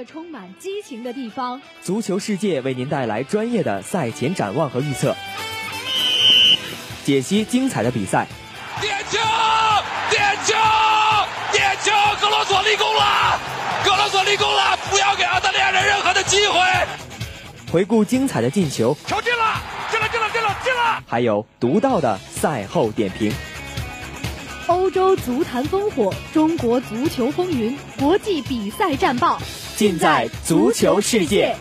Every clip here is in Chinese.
个充满激情的地方。足球世界为您带来专业的赛前展望和预测，解析精彩的比赛。点球！点球！点球！格罗索立功了！格罗索立功了！不要给澳大利亚人任何的机会。回顾精彩的进球，球进了！进了！进了！进了！进了！还有独到的赛后点评。欧洲足坛烽火，中国足球风云，国际比赛战报。尽在足球世界。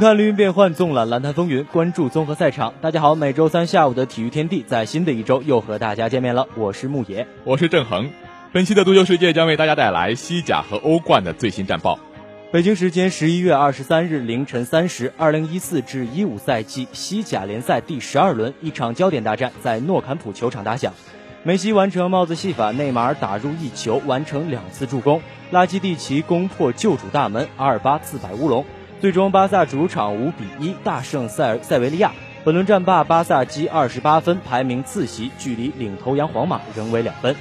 看绿云变幻，纵览蓝坛风云，关注综合赛场。大家好，每周三下午的体育天地，在新的一周又和大家见面了。我是牧野，我是郑恒。本期的足球世界将为大家带来西甲和欧冠的最新战报。北京时间十一月二十三日凌晨三时，二零一四至一五赛季西甲联赛第十二轮，一场焦点大战在诺坎普球场打响。梅西完成帽子戏法，内马尔打入一球，完成两次助攻，拉基蒂奇攻破旧主大门，阿尔巴自摆乌龙。最终，巴萨主场五比一大胜塞尔塞维利亚。本轮战罢，巴萨积二十八分，排名次席，距离领头羊皇马仍为两分。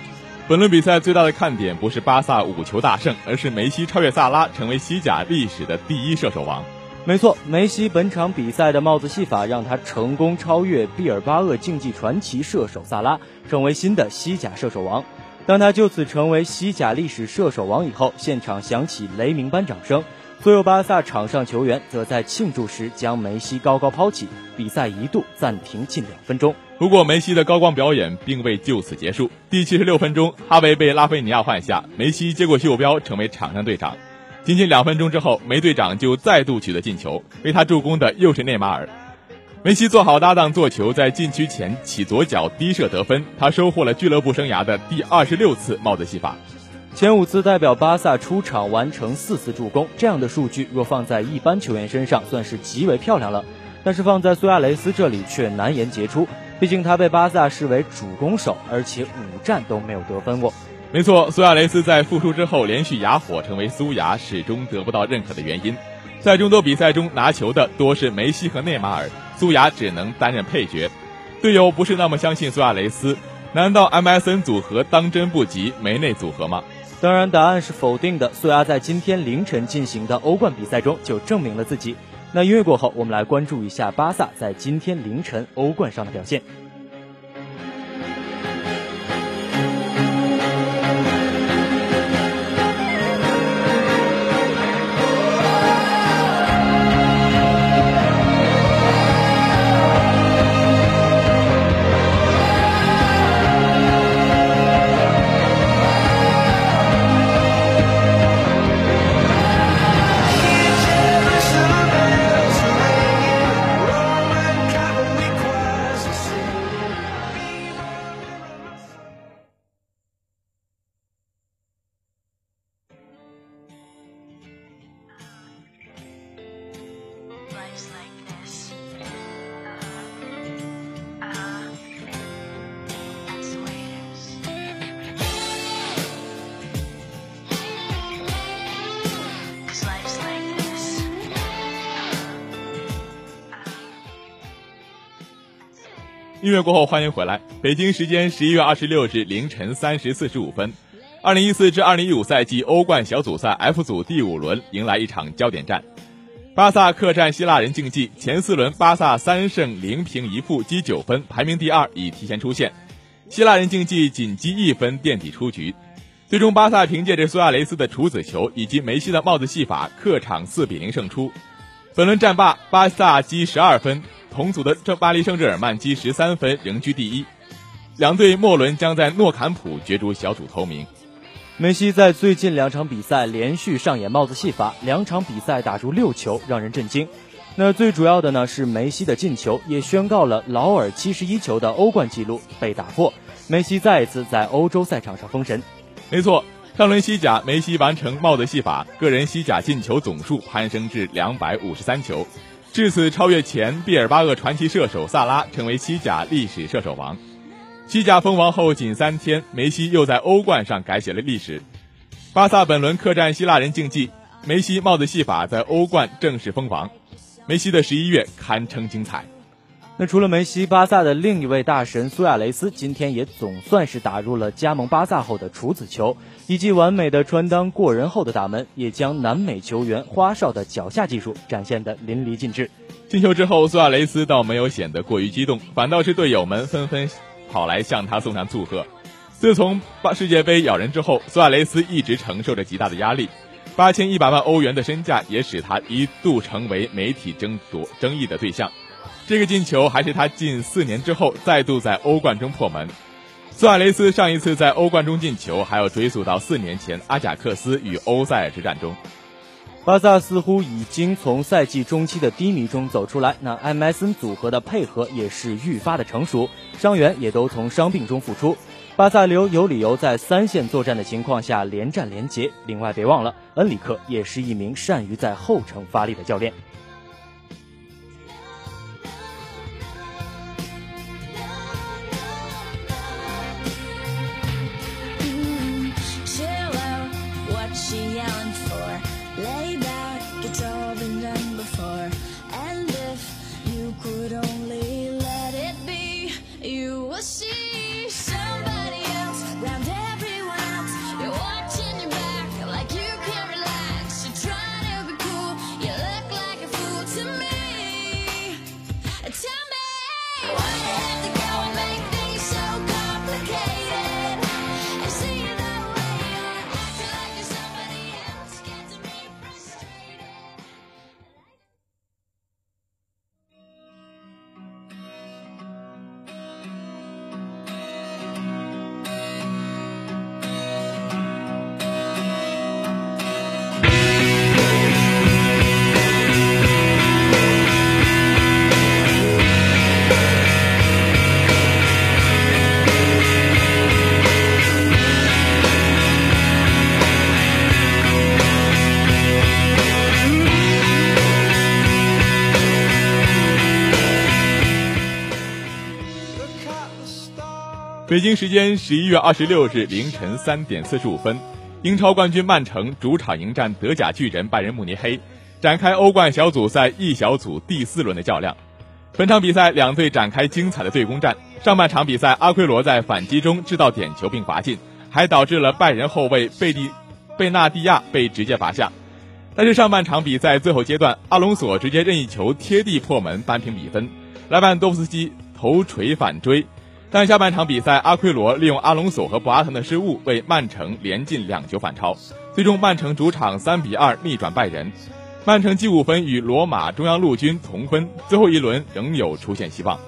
本轮比赛最大的看点不是巴萨五球大胜，而是梅西超越萨拉，成为西甲历史的第一射手王。没错，梅西本场比赛的帽子戏法让他成功超越毕尔巴鄂竞技传奇射手萨拉，成为新的西甲射手王。当他就此成为西甲历史射手王以后，现场响起雷鸣般掌声。所有巴萨场上球员则在庆祝时将梅西高高抛起，比赛一度暂停近两分钟。不过，梅西的高光表演并未就此结束。第七十六分钟，哈维被拉菲尼亚换下，梅西接过袖标，成为场上队长。仅仅两分钟之后，梅队长就再度取得进球，为他助攻的又是内马尔。梅西做好搭档做球，在禁区前起左脚低射得分，他收获了俱乐部生涯的第二十六次帽子戏法。前五次代表巴萨出场完成四次助攻，这样的数据若放在一般球员身上算是极为漂亮了，但是放在苏亚雷斯这里却难言杰出。毕竟他被巴萨视为主攻手，而且五战都没有得分过。没错，苏亚雷斯在复出之后连续哑火，成为苏亚始终得不到认可的原因。在众多比赛中拿球的多是梅西和内马尔，苏亚只能担任配角。队友不是那么相信苏亚雷斯，难道 MSN 组合当真不及梅内组合吗？当然，答案是否定的。苏亚在今天凌晨进行的欧冠比赛中就证明了自己。那音乐过后，我们来关注一下巴萨在今天凌晨欧冠上的表现。音乐过后，欢迎回来。北京时间十一月二十六日凌晨三时四十五分，二零一四至二零一五赛季欧冠小组赛 F 组第五轮迎来一场焦点战，巴萨客战希腊人竞技。前四轮巴萨三胜零平一负，积九分，排名第二，已提前出线。希腊人竞技仅积一分垫底出局。最终，巴萨凭借着苏亚雷斯的处子球以及梅西的帽子戏法，客场四比零胜出。本轮战罢，巴萨积十二分。同组的这巴黎圣日耳曼积十三分，仍居第一。两队末轮将在诺坎普角逐小组头名。梅西在最近两场比赛连续上演帽子戏法，两场比赛打入六球，让人震惊。那最主要的呢是梅西的进球，也宣告了劳尔七十一球的欧冠纪录被打破。梅西再一次在欧洲赛场上封神。没错，上轮西甲梅西完成帽子戏法，个人西甲进球总数攀升至两百五十三球。至此超越前毕尔巴鄂传奇射手萨拉，成为西甲历史射手王。西甲封王后仅三天，梅西又在欧冠上改写了历史。巴萨本轮客战希腊人竞技，梅西帽子戏法在欧冠正式封王。梅西的十一月堪称精彩。那除了梅西，巴萨的另一位大神苏亚雷斯今天也总算是打入了加盟巴萨后的处子球。以及完美的穿裆过人后的打门，也将南美球员花哨的脚下技术展现得淋漓尽致。进球之后，苏亚雷斯倒没有显得过于激动，反倒是队友们纷纷跑来向他送上祝贺。自从巴世界杯咬人之后，苏亚雷斯一直承受着极大的压力，八千一百万欧元的身价也使他一度成为媒体争夺争议的对象。这个进球还是他近四年之后再度在欧冠中破门。苏亚雷斯上一次在欧冠中进球，还要追溯到四年前阿贾克斯与欧塞尔之战中。巴萨似乎已经从赛季中期的低迷中走出来，那 MSN 组合的配合也是愈发的成熟，伤员也都从伤病中复出。巴萨留有理由在三线作战的情况下连战连捷。另外，别忘了恩里克也是一名善于在后程发力的教练。北京时间十一月二十六日凌晨三点四十五分，英超冠军曼城主场迎战德甲巨人拜仁慕尼黑，展开欧冠小组赛 E 小组第四轮的较量。本场比赛两队展开精彩的对攻战。上半场比赛，阿奎罗在反击中制造点球并罚进，还导致了拜仁后卫贝蒂贝纳蒂亚被直接罚下。但是上半场比赛最后阶段，阿隆索直接任意球贴地破门扳平比分，莱万多夫斯基头锤反追。但下半场比赛，阿奎罗利用阿隆索和博阿滕的失误，为曼城连进两球反超，最终曼城主场三比二逆转拜仁，曼城积五分与罗马中央陆军同分，最后一轮仍有出线希望。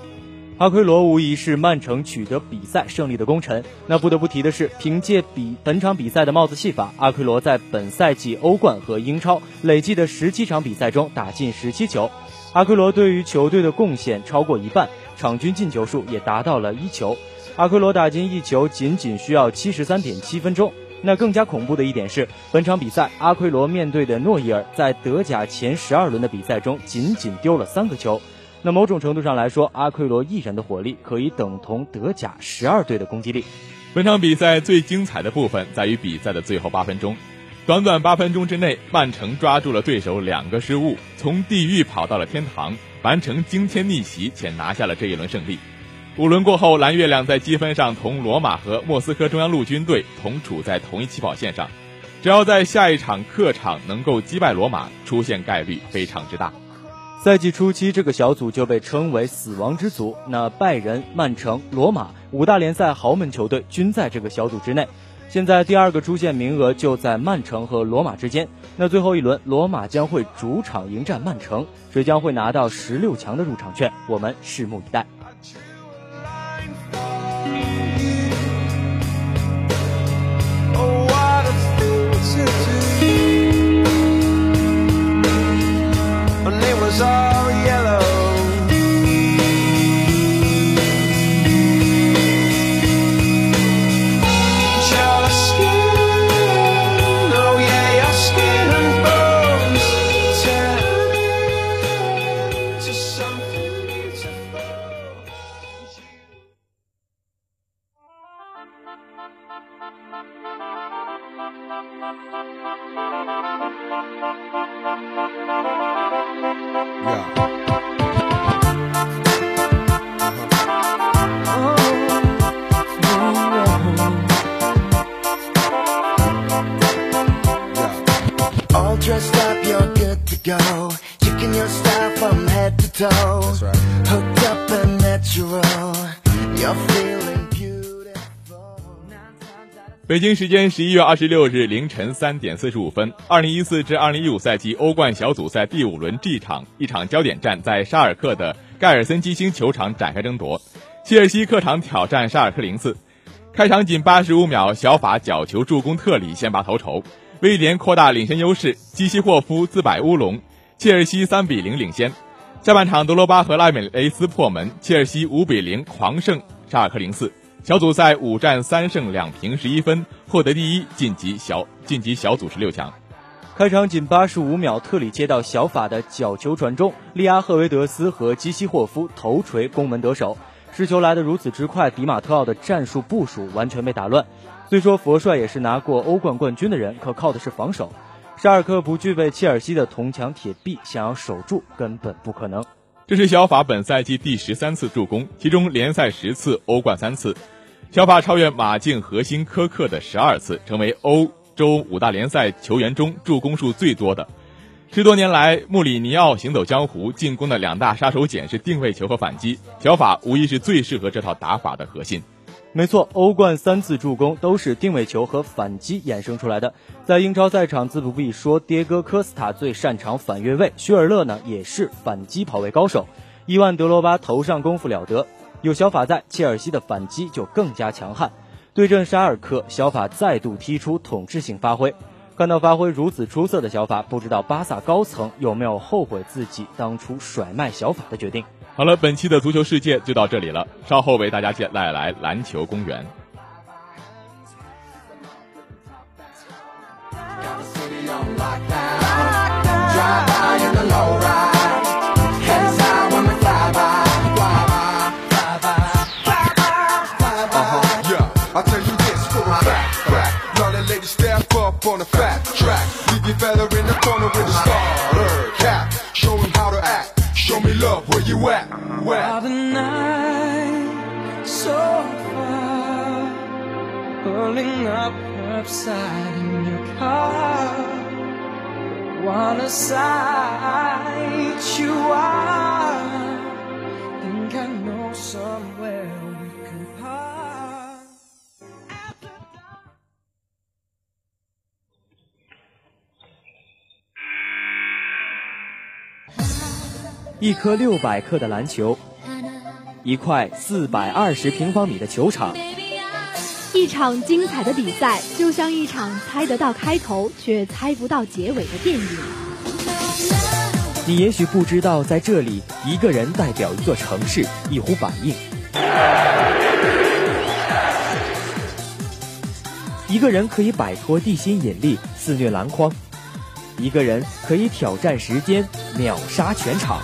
阿奎罗无疑是曼城取得比赛胜利的功臣。那不得不提的是，凭借比本场比赛的帽子戏法，阿奎罗在本赛季欧冠和英超累计的十七场比赛中打进十七球，阿奎罗对于球队的贡献超过一半。场均进球数也达到了一球，阿奎罗打进一球仅仅需要七十三点七分钟。那更加恐怖的一点是，本场比赛阿奎罗面对的诺伊尔在德甲前十二轮的比赛中仅仅丢了三个球。那某种程度上来说，阿奎罗一人的火力可以等同德甲十二队的攻击力。本场比赛最精彩的部分在于比赛的最后八分钟，短短八分钟之内，曼城抓住了对手两个失误，从地狱跑到了天堂。完成惊天逆袭且拿下了这一轮胜利。五轮过后，蓝月亮在积分上同罗马和莫斯科中央陆军队同处在同一起跑线上，只要在下一场客场能够击败罗马，出线概率非常之大。赛季初期，这个小组就被称为“死亡之组”。那拜仁、曼城、罗马五大联赛豪门球队均在这个小组之内。现在第二个出线名额就在曼城和罗马之间。那最后一轮，罗马将会主场迎战曼城，谁将会拿到十六强的入场券？我们拭目以待。北京时间十一月二十六日凌晨三点四十五分，二零一四至二零一五赛季欧冠小组赛第五轮 G 场，一场焦点战在沙尔克的盖尔森基兴球场展开争夺。切尔西客场挑战沙尔克零四，开场仅八十五秒，小法角球助攻特里先拔头筹，威廉扩大领先优势，基西霍夫自摆乌龙，切尔西三比零领先。下半场德罗巴和拉美雷斯破门，切尔西五比零狂胜沙尔克零四。小组赛五战三胜两平十一分，获得第一，晋级小晋级小组十六强。开场仅八十五秒，特里接到小法的角球传中，利阿赫维德斯和基西霍夫头锤攻门得手。失球来得如此之快，迪马特奥的战术部署完全被打乱。虽说佛帅也是拿过欧冠冠军的人，可靠的是防守。沙尔克不具备切尔西的铜墙铁壁，想要守住根本不可能。这是小法本赛季第十三次助攻，其中联赛十次，欧冠三次。小法超越马竞核心科克的十二次，成为欧洲五大联赛球员中助攻数最多的。十多年来，穆里尼奥行走江湖，进攻的两大杀手锏是定位球和反击，小法无疑是最适合这套打法的核心。没错，欧冠三次助攻都是定位球和反击衍生出来的。在英超赛场，自不必说，迭戈科斯塔最擅长反越位，徐尔勒呢也是反击跑位高手，伊万德罗巴头上功夫了得。有小法在，切尔西的反击就更加强悍。对阵沙尔克，小法再度踢出统治性发挥。看到发挥如此出色的小法，不知道巴萨高层有没有后悔自己当初甩卖小法的决定？好了，本期的足球世界就到这里了。稍后为大家带来篮球公园。me love where you at, where? All the night so far Pulling up outside in your car Wanna sight you are. 一颗六百克的篮球，一块四百二十平方米的球场，一场精彩的比赛，就像一场猜得到开头却猜不到结尾的电影。你也许不知道，在这里，一个人代表一座城市，一呼百应；一个人可以摆脱地心引力，肆虐篮筐；一个人可以挑战时间，秒杀全场。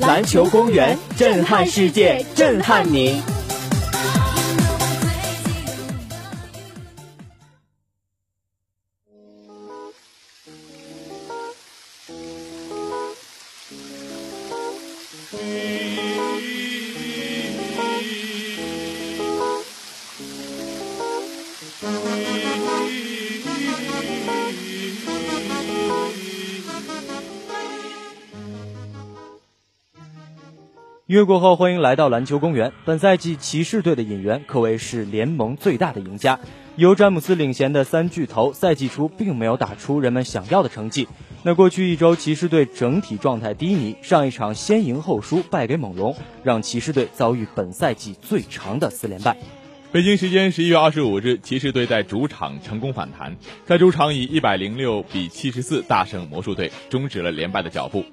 篮球公园，震撼世界，震撼你。月过后，欢迎来到篮球公园。本赛季骑士队的引援可谓是联盟最大的赢家。由詹姆斯领衔的三巨头，赛季初并没有打出人们想要的成绩。那过去一周，骑士队整体状态低迷，上一场先赢后输，败给猛龙，让骑士队遭遇本赛季最长的四连败。北京时间十一月二十五日，骑士队在主场成功反弹，在主场以一百零六比七十四大胜魔术队，终止了连败的脚步。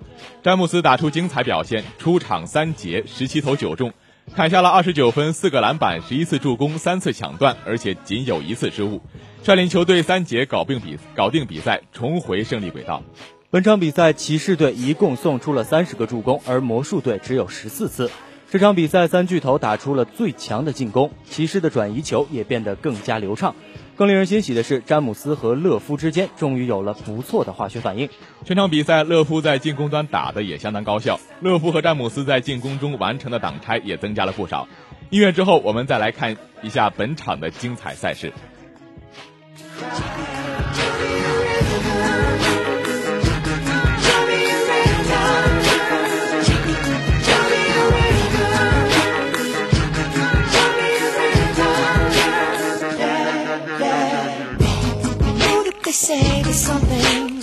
詹姆斯打出精彩表现，出场三节十七投九中，砍下了二十九分、四个篮板、十一次助攻、三次抢断，而且仅有一次失误，率领球队三节搞定比搞定比赛，重回胜利轨道。本场比赛，骑士队一共送出了三十个助攻，而魔术队只有十四次。这场比赛，三巨头打出了最强的进攻，骑士的转移球也变得更加流畅。更令人欣喜的是，詹姆斯和勒夫之间终于有了不错的化学反应。全场比赛，勒夫在进攻端打的也相当高效，勒夫和詹姆斯在进攻中完成的挡拆也增加了不少。音乐之后，我们再来看一下本场的精彩赛事。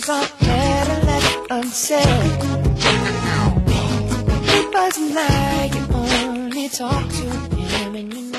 Things are better left unsaid. It wasn't like you only talk to him and you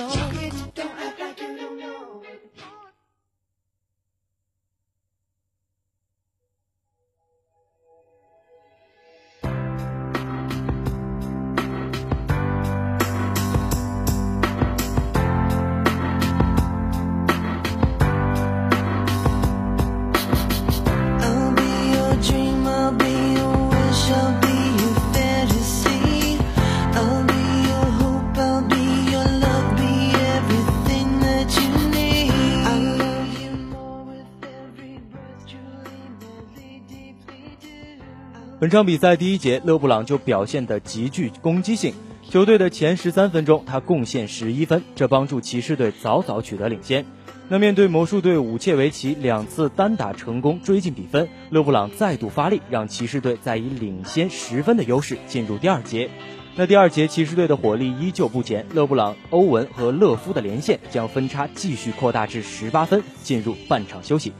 本场比赛第一节，勒布朗就表现得极具攻击性。球队的前十三分钟，他贡献十一分，这帮助骑士队早早取得领先。那面对魔术队武切维奇两次单打成功追进比分，勒布朗再度发力，让骑士队再以领先十分的优势进入第二节。那第二节骑士队的火力依旧不减，勒布朗、欧文和勒夫的连线将分差继续扩大至十八分，进入半场休息。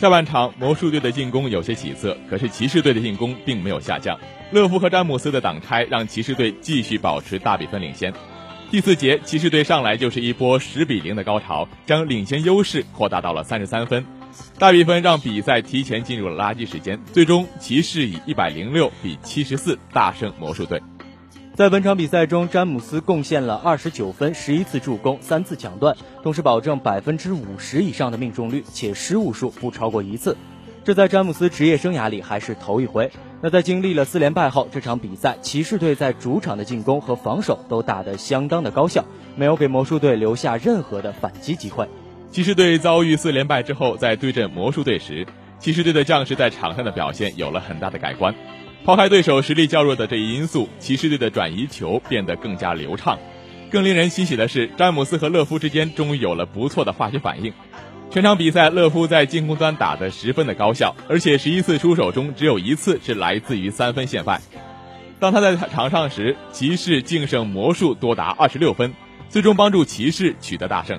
下半场，魔术队的进攻有些起色，可是骑士队的进攻并没有下降。勒夫和詹姆斯的挡拆让骑士队继续保持大比分领先。第四节，骑士队上来就是一波十比零的高潮，将领先优势扩大到了三十三分。大比分让比赛提前进入了垃圾时间，最终骑士以一百零六比七十四大胜魔术队。在本场比赛中，詹姆斯贡献了二十九分、十一次助攻、三次抢断，同时保证百分之五十以上的命中率，且失误数不超过一次。这在詹姆斯职业生涯里还是头一回。那在经历了四连败后，这场比赛骑士队在主场的进攻和防守都打得相当的高效，没有给魔术队留下任何的反击机会。骑士队遭遇四连败之后，在对阵魔术队时，骑士队的将士在场上的表现有了很大的改观。抛开对手实力较弱的这一因素，骑士队的转移球变得更加流畅。更令人欣喜的是，詹姆斯和勒夫之间终于有了不错的化学反应。全场比赛，勒夫在进攻端打得十分的高效，而且十一次出手中只有一次是来自于三分线外。当他在场上时，骑士净胜魔术多达二十六分，最终帮助骑士取得大胜。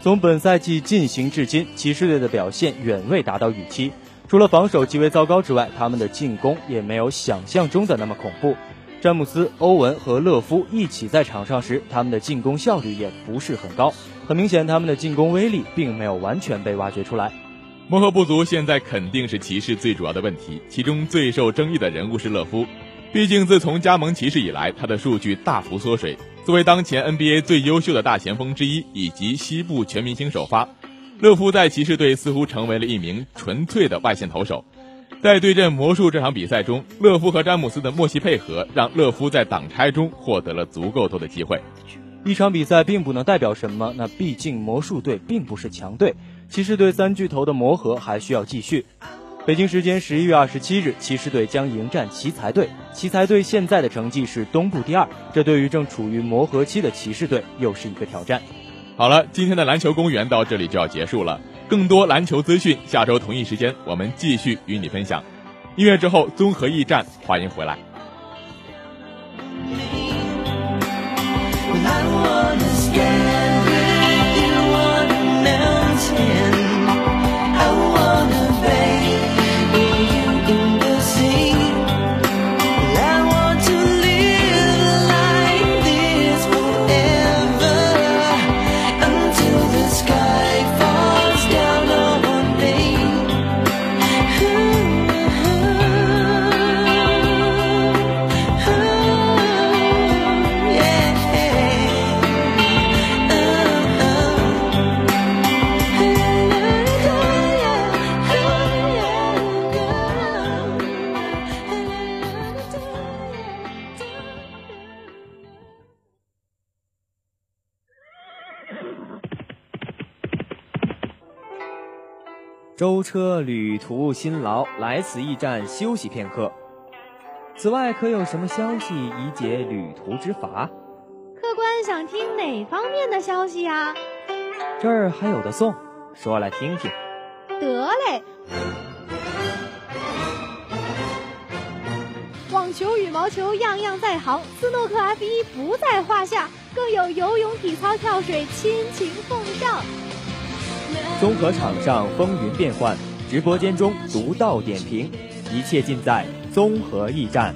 从本赛季进行至今，骑士队的表现远未达到预期。除了防守极为糟糕之外，他们的进攻也没有想象中的那么恐怖。詹姆斯、欧文和勒夫一起在场上时，他们的进攻效率也不是很高。很明显，他们的进攻威力并没有完全被挖掘出来。磨合不足现在肯定是骑士最主要的问题，其中最受争议的人物是勒夫。毕竟自从加盟骑士以来，他的数据大幅缩水。作为当前 NBA 最优秀的大前锋之一，以及西部全明星首发。勒夫在骑士队似乎成为了一名纯粹的外线投手，在对阵魔术这场比赛中，勒夫和詹姆斯的默契配合让勒夫在挡拆中获得了足够多的机会。一场比赛并不能代表什么，那毕竟魔术队并不是强队，骑士队三巨头的磨合还需要继续。北京时间十一月二十七日，骑士队将迎战奇才队，奇才队现在的成绩是东部第二，这对于正处于磨合期的骑士队又是一个挑战。好了，今天的篮球公园到这里就要结束了。更多篮球资讯，下周同一时间我们继续与你分享。音乐之后，综合驿站，欢迎回来。舟车旅途辛劳，来此驿站休息片刻。此外，可有什么消息以解旅途之乏？客官想听哪方面的消息呀？这儿还有的送，说来听听。得嘞。网球、羽毛球样样在行，斯诺克 F 一不在话下，更有游泳、体操、跳水亲情奉上。综合场上风云变幻，直播间中独到点评，一切尽在综合驿站。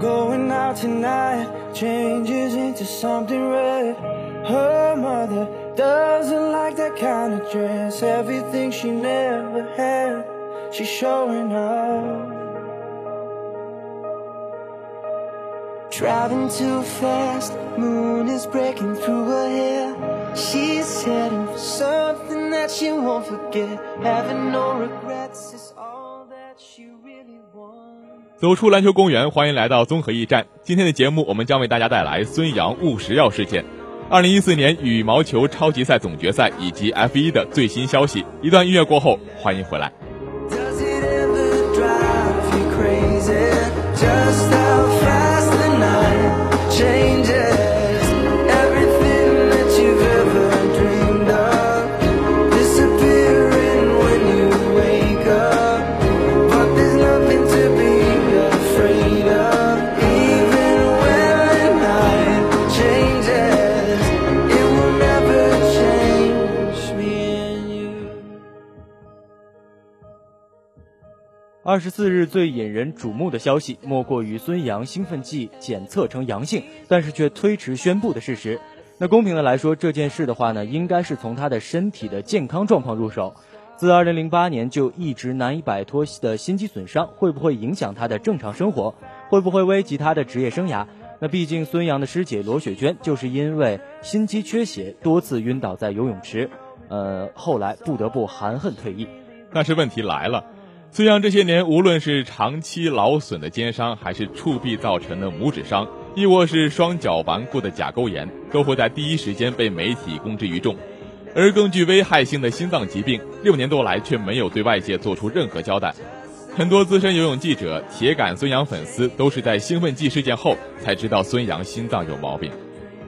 Going out tonight changes into something red. Her mother doesn't like that kind of dress. Everything she never had, she's showing off. Driving too fast, moon is breaking through her hair. She's heading for something that she won't forget. Having no regrets is all that she really wants. 走出篮球公园，欢迎来到综合驿站。今天的节目，我们将为大家带来孙杨误食药事件、二零一四年羽毛球超级赛总决赛以及 F 一的最新消息。一段音乐过后，欢迎回来。Does it ever drive you crazy? Just 二十四日最引人瞩目的消息，莫过于孙杨兴奋剂检测呈阳性，但是却推迟宣布的事实。那公平的来说，这件事的话呢，应该是从他的身体的健康状况入手。自二零零八年就一直难以摆脱的心肌损伤，会不会影响他的正常生活？会不会危及他的职业生涯？那毕竟孙杨的师姐罗雪娟就是因为心肌缺血，多次晕倒在游泳池，呃，后来不得不含恨退役。但是问题来了，孙杨这些年无论是长期劳损的肩伤，还是触臂造成的拇指伤，亦或是双脚顽固的甲沟炎，都会在第一时间被媒体公之于众。而更具危害性的心脏疾病，六年多来却没有对外界做出任何交代。很多资深游泳记者、铁杆孙杨粉丝都是在兴奋剂事件后才知道孙杨心脏有毛病。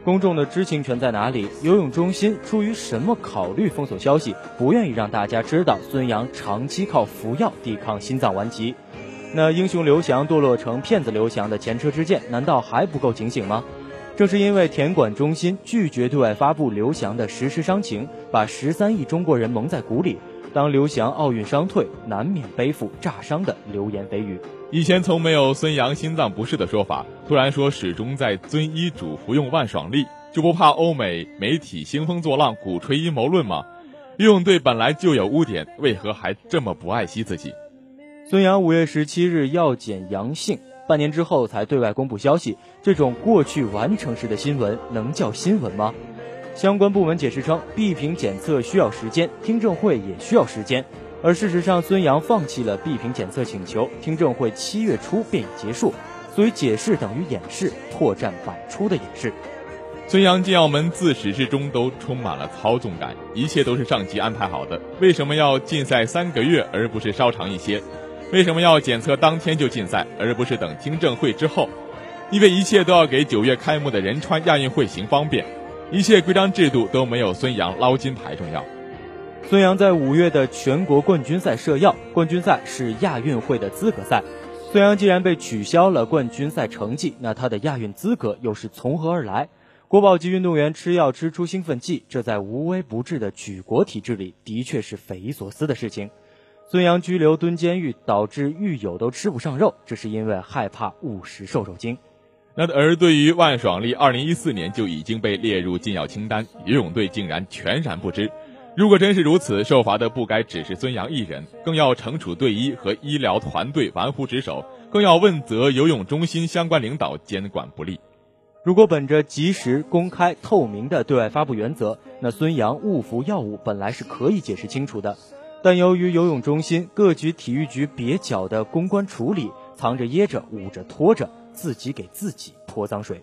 公众的知情权在哪里？游泳中心出于什么考虑封锁消息，不愿意让大家知道孙杨长期靠服药抵抗心脏顽疾？那英雄刘翔堕落成骗子刘翔的前车之鉴，难道还不够警醒吗？正是因为田管中心拒绝对外发布刘翔的实时伤情，把十三亿中国人蒙在鼓里。当刘翔奥运伤退，难免背负炸伤的流言蜚语。以前从没有孙杨心脏不适的说法，突然说始终在遵医嘱服用万爽利，就不怕欧美媒体兴风作浪，鼓吹阴谋论吗？游泳队本来就有污点，为何还这么不爱惜自己？孙杨五月十七日药检阳性，半年之后才对外公布消息，这种过去完成时的新闻能叫新闻吗？相关部门解释称，B 瓶检测需要时间，听证会也需要时间。而事实上，孙杨放弃了 B 瓶检测请求，听证会七月初便已结束，所以解释等于掩饰，破绽百出的掩饰。孙杨进澳门自始至终都充满了操纵感，一切都是上级安排好的。为什么要禁赛三个月，而不是稍长一些？为什么要检测当天就禁赛，而不是等听证会之后？因为一切都要给九月开幕的仁川亚运会行方便，一切规章制度都没有孙杨捞金牌重要。孙杨在五月的全国冠军赛设药，冠军赛是亚运会的资格赛。孙杨既然被取消了冠军赛成绩，那他的亚运资格又是从何而来？国宝级运动员吃药吃出兴奋剂，这在无微不至的举国体制里，的确是匪夷所思的事情。孙杨拘留蹲监狱，导致狱友都吃不上肉，这是因为害怕误食瘦肉精。那而对于万爽利，二零一四年就已经被列入禁药清单，游泳队竟然全然不知。如果真是如此，受罚的不该只是孙杨一人，更要惩处队医和医疗团队玩忽职守，更要问责游泳中心相关领导监管不力。如果本着及时、公开、透明的对外发布原则，那孙杨误服药物本来是可以解释清楚的。但由于游泳中心各局体育局蹩脚的公关处理，藏着掖着捂着拖着，自己给自己泼脏水。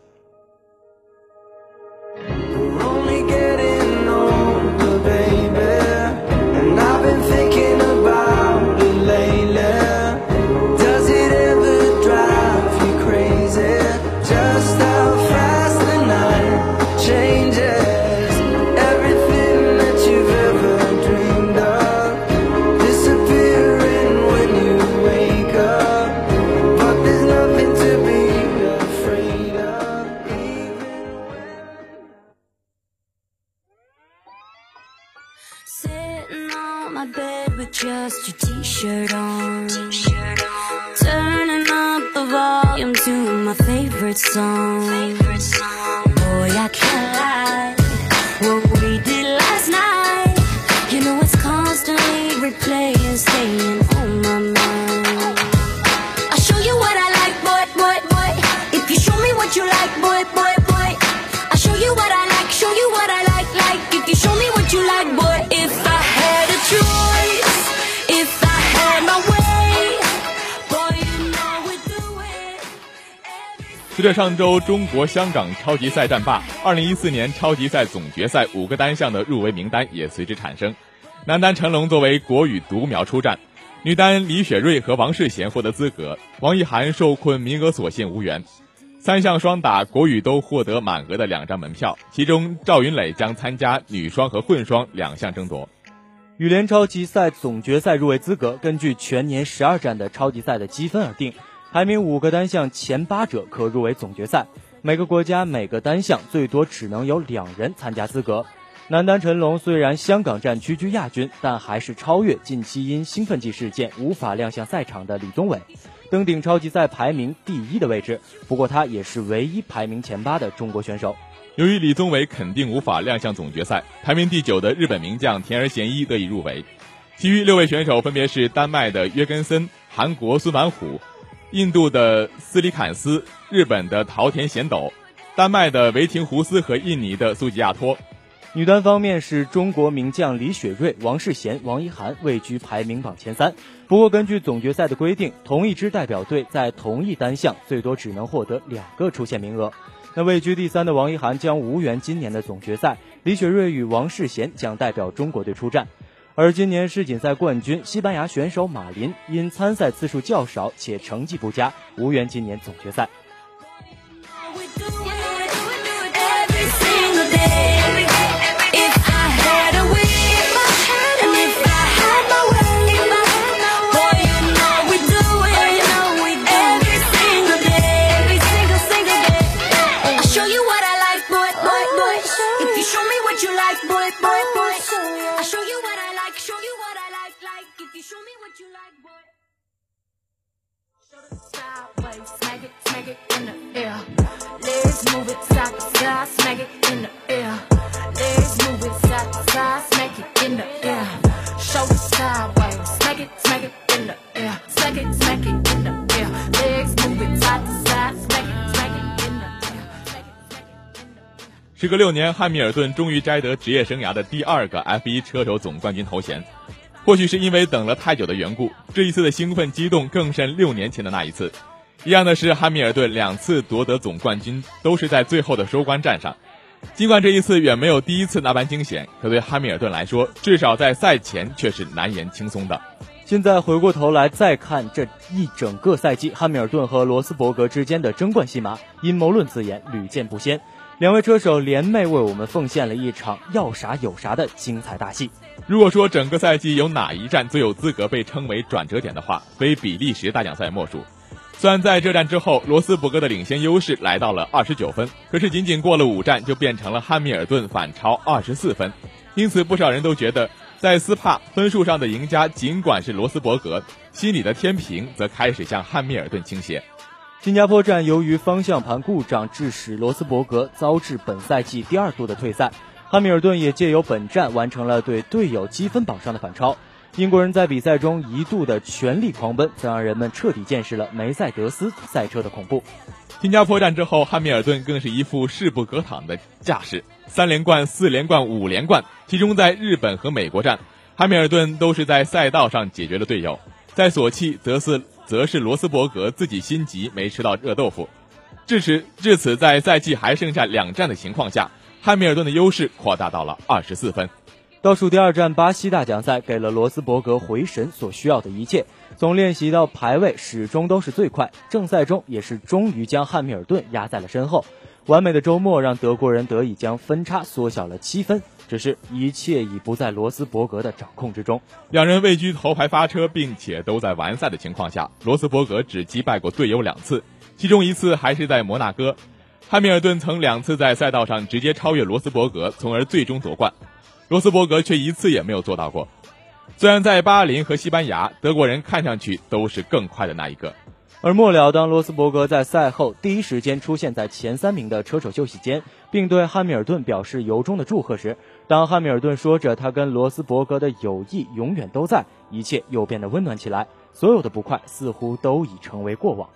上周中国香港超级赛战罢，二零一四年超级赛总决赛五个单项的入围名单也随之产生。男单陈龙作为国羽独苗出战，女单李雪芮和王适娴获得资格，王一涵受困名额所限无缘。三项双打，国羽都获得满额的两张门票，其中赵云磊将参加女双和混双两项争夺。羽联超级赛总决赛入围资格根据全年十二站的超级赛的积分而定。排名五个单项前八者可入围总决赛。每个国家每个单项最多只能有两人参加资格。男单陈龙虽然香港站屈居亚军，但还是超越近期因兴奋剂事件无法亮相赛场的李宗伟，登顶超级赛排名第一的位置。不过他也是唯一排名前八的中国选手。由于李宗伟肯定无法亮相总决赛，排名第九的日本名将田儿贤一得以入围。其余六位选手分别是丹麦的约根森、韩国孙满虎。印度的斯里坎斯、日本的桃田贤斗、丹麦的维廷胡斯和印尼的苏吉亚托。女单方面是中国名将李雪芮、王适娴、王一涵位居排名榜前三。不过，根据总决赛的规定，同一支代表队在同一单项最多只能获得两个出线名额。那位居第三的王一涵将无缘今年的总决赛，李雪芮与王适娴将代表中国队出战。而今年世锦赛冠军西班牙选手马林因参赛次数较少且成绩不佳，无缘今年总决赛。时隔六年，汉密尔顿终于摘得职业生涯的第二个 F1 车手总冠军头衔。或许是因为等了太久的缘故，这一次的兴奋激动更胜六年前的那一次。一样的是，汉密尔顿两次夺得总冠军都是在最后的收官战上。尽管这一次远没有第一次那般惊险，可对汉密尔顿来说，至少在赛前却是难言轻松的。现在回过头来再看这一整个赛季，汉密尔顿和罗斯伯格之间的争冠戏码，阴谋论字眼屡见不鲜。两位车手联袂为我们奉献了一场要啥有啥的精彩大戏。如果说整个赛季有哪一站最有资格被称为转折点的话，非比利时大奖赛莫属。虽然在这站之后，罗斯伯格的领先优势来到了二十九分，可是仅仅过了五站就变成了汉密尔顿反超二十四分。因此，不少人都觉得，在斯帕分数上的赢家尽管是罗斯伯格，心里的天平则开始向汉密尔顿倾斜。新加坡站由于方向盘故障，致使罗斯伯格遭致本赛季第二度的退赛。汉密尔顿也借由本站完成了对队友积分榜上的反超。英国人在比赛中一度的全力狂奔，则让人们彻底见识了梅赛德斯赛车的恐怖。新加坡站之后，汉密尔顿更是一副势不可挡的架势，三连冠、四连冠、五连冠，其中在日本和美国站，汉密尔顿都是在赛道上解决了队友，在索契则是则是罗斯伯格自己心急没吃到热豆腐。至此，至此，在赛季还剩下两站的情况下，汉密尔顿的优势扩大到了二十四分。倒数第二站巴西大奖赛给了罗斯伯格回神所需要的一切，从练习到排位始终都是最快。正赛中也是终于将汉密尔顿压在了身后。完美的周末让德国人得以将分差缩小了七分，只是一切已不在罗斯伯格的掌控之中。两人位居头牌发车，并且都在完赛的情况下，罗斯伯格只击败过队友两次，其中一次还是在摩纳哥。汉密尔顿曾两次在赛道上直接超越罗斯伯格，从而最终夺冠。罗斯伯格却一次也没有做到过。虽然在巴林和西班牙，德国人看上去都是更快的那一个。而末了，当罗斯伯格在赛后第一时间出现在前三名的车手休息间，并对汉密尔顿表示由衷的祝贺时，当汉密尔顿说着他跟罗斯伯格的友谊永远都在，一切又变得温暖起来。所有的不快似乎都已成为过往。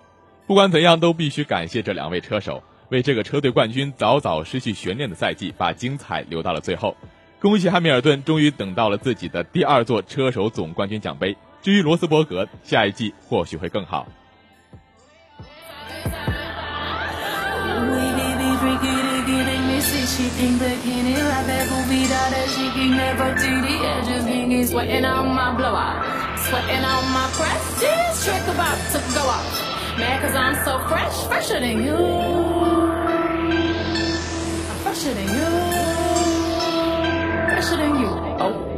不管怎样，都必须感谢这两位车手，为这个车队冠军早早失去悬念的赛季把精彩留到了最后。恭喜汉密尔顿，终于等到了自己的第二座车手总冠军奖杯。至于罗斯伯格，下一季或许会更好。Fresher than you. Fresher than you. Oh.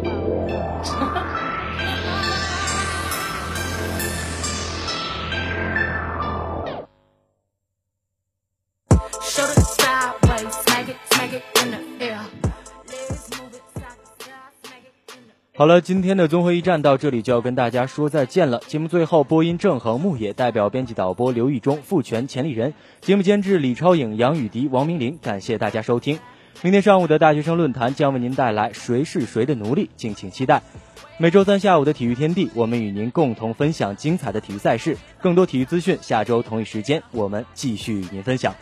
好了，今天的综合一站到这里就要跟大家说再见了。节目最后，播音郑恒、木野代表编辑导播刘义忠、付全、钱丽人，节目监制李超颖、杨雨迪、王明林，感谢大家收听。明天上午的大学生论坛将为您带来“谁是谁的奴隶”，敬请期待。每周三下午的体育天地，我们与您共同分享精彩的体育赛事。更多体育资讯，下周同一时间我们继续与您分享。